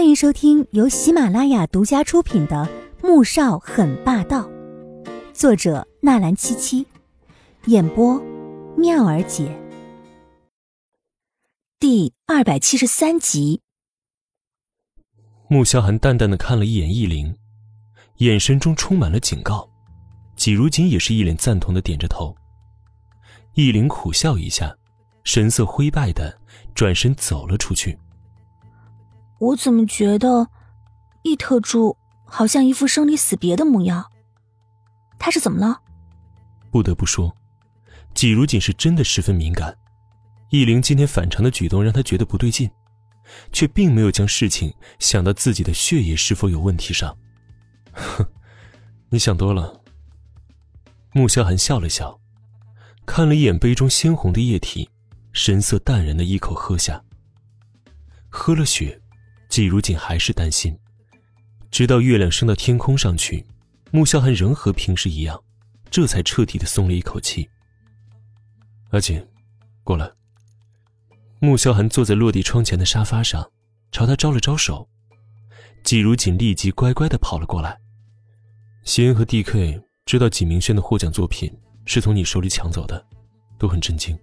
欢迎收听由喜马拉雅独家出品的《穆少很霸道》，作者纳兰七七，演播妙儿姐，第二百七十三集。穆萧寒淡淡的看了一眼易灵，眼神中充满了警告。季如锦也是一脸赞同的点着头。易灵苦笑一下，神色灰败的转身走了出去。我怎么觉得，易特助好像一副生离死别的模样？他是怎么了？不得不说，季如锦是真的十分敏感。易灵今天反常的举动让他觉得不对劲，却并没有将事情想到自己的血液是否有问题上。哼，你想多了。穆萧寒笑了笑，看了一眼杯中鲜红的液体，神色淡然的一口喝下。喝了血。季如锦还是担心，直到月亮升到天空上去，穆萧寒仍和平时一样，这才彻底的松了一口气。阿锦，过来。穆萧寒坐在落地窗前的沙发上，朝他招了招手。季如锦立即乖乖的跑了过来。西恩和 D.K 知道纪明轩的获奖作品是从你手里抢走的，都很震惊，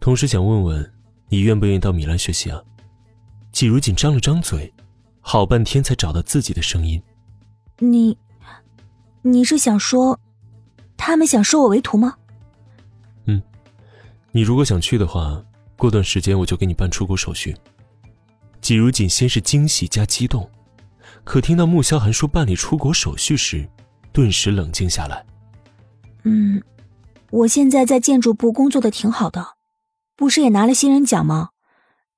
同时想问问你愿不愿意到米兰学习啊？季如锦张了张嘴，好半天才找到自己的声音：“你，你是想说，他们想收我为徒吗？”“嗯，你如果想去的话，过段时间我就给你办出国手续。”季如锦先是惊喜加激动，可听到穆萧寒说办理出国手续时，顿时冷静下来。“嗯，我现在在建筑部工作的挺好的，不是也拿了新人奖吗？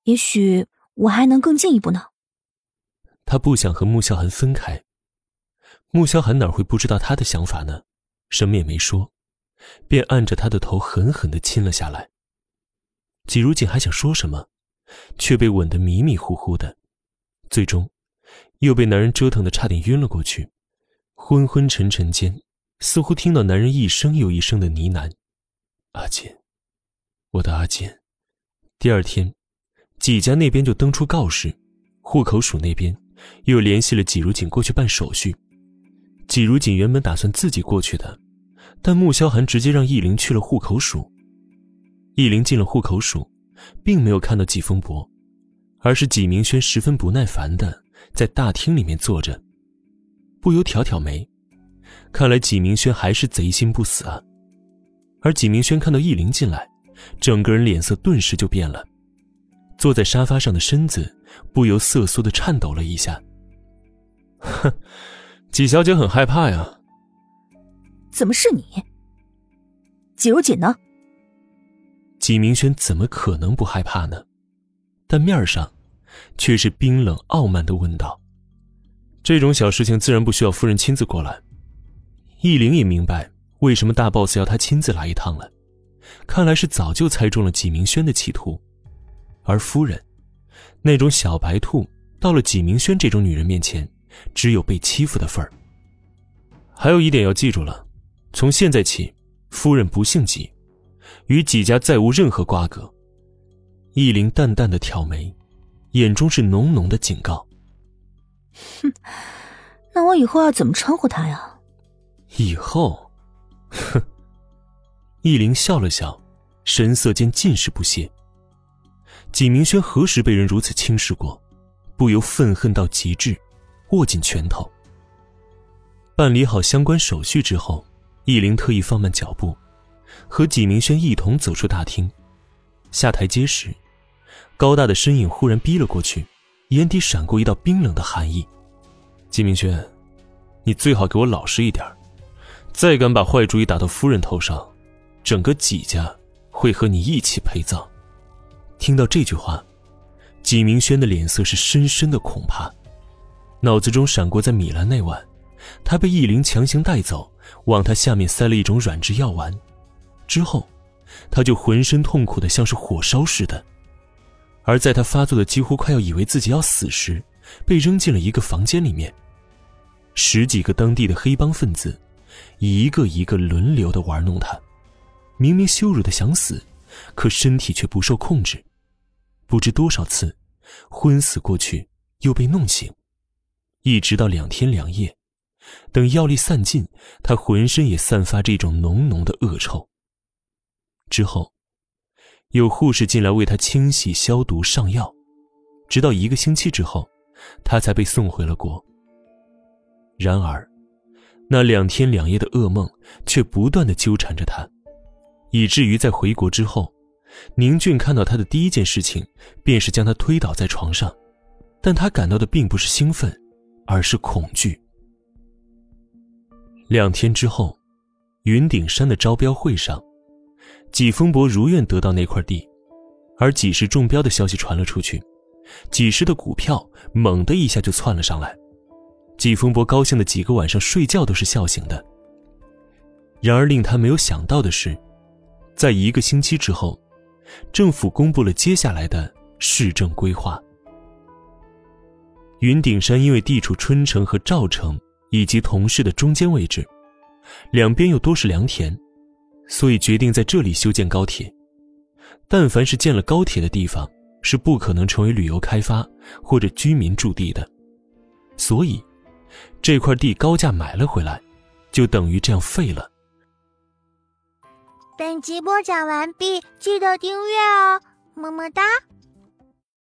也许……”我还能更进一步呢。他不想和穆萧寒分开，穆萧寒哪会不知道他的想法呢？什么也没说，便按着他的头狠狠的亲了下来。季如锦还想说什么，却被吻得迷迷糊糊的，最终又被男人折腾的差点晕了过去。昏昏沉沉间，似乎听到男人一声又一声的呢喃：“阿锦，我的阿锦。”第二天。纪家那边就登出告示，户口署那边又联系了季如锦过去办手续。季如锦原本打算自己过去的，但穆萧寒直接让易灵去了户口署。易灵进了户口署，并没有看到季风伯，而是季明轩十分不耐烦的在大厅里面坐着，不由挑挑眉，看来季明轩还是贼心不死啊。而季明轩看到易灵进来，整个人脸色顿时就变了。坐在沙发上的身子不由瑟缩的颤抖了一下。哼，季小姐很害怕呀。怎么是你？季如锦呢？季明轩怎么可能不害怕呢？但面上却是冰冷傲慢的问道：“这种小事情自然不需要夫人亲自过来。”易灵也明白为什么大 boss 要他亲自来一趟了，看来是早就猜中了季明轩的企图。而夫人，那种小白兔，到了纪明轩这种女人面前，只有被欺负的份儿。还有一点要记住了，从现在起，夫人不姓纪，与纪家再无任何瓜葛。易林淡淡的挑眉，眼中是浓浓的警告。哼，那我以后要怎么称呼她呀？以后，哼。易林笑了笑，神色间尽是不屑。纪明轩何时被人如此轻视过？不由愤恨到极致，握紧拳头。办理好相关手续之后，易灵特意放慢脚步，和纪明轩一同走出大厅。下台阶时，高大的身影忽然逼了过去，眼底闪过一道冰冷的寒意：“纪明轩，你最好给我老实一点，再敢把坏主意打到夫人头上，整个纪家会和你一起陪葬。”听到这句话，纪明轩的脸色是深深的恐怕，脑子中闪过在米兰那晚，他被易灵强行带走，往他下面塞了一种软质药丸，之后，他就浑身痛苦的像是火烧似的，而在他发作的几乎快要以为自己要死时，被扔进了一个房间里面，十几个当地的黑帮分子，一个一个轮流的玩弄他，明明羞辱的想死，可身体却不受控制。不知多少次，昏死过去，又被弄醒，一直到两天两夜，等药力散尽，他浑身也散发着一种浓浓的恶臭。之后，有护士进来为他清洗、消毒、上药，直到一个星期之后，他才被送回了国。然而，那两天两夜的噩梦却不断的纠缠着他，以至于在回国之后，宁俊看到他的第一件事情便是将他推倒在床上，但他感到的并不是兴奋，而是恐惧。两天之后，云顶山的招标会上，纪风伯如愿得到那块地，而几时中标的消息传了出去，几时的股票猛的一下就窜了上来。季风伯高兴的几个晚上睡觉都是笑醒的。然而令他没有想到的是，在一个星期之后，政府公布了接下来的市政规划。云顶山因为地处春城和赵城以及同市的中间位置，两边又多是良田，所以决定在这里修建高铁。但凡是建了高铁的地方，是不可能成为旅游开发或者居民驻地的，所以。这块地高价买了回来，就等于这样废了。本集播讲完毕，记得订阅哦，么么哒。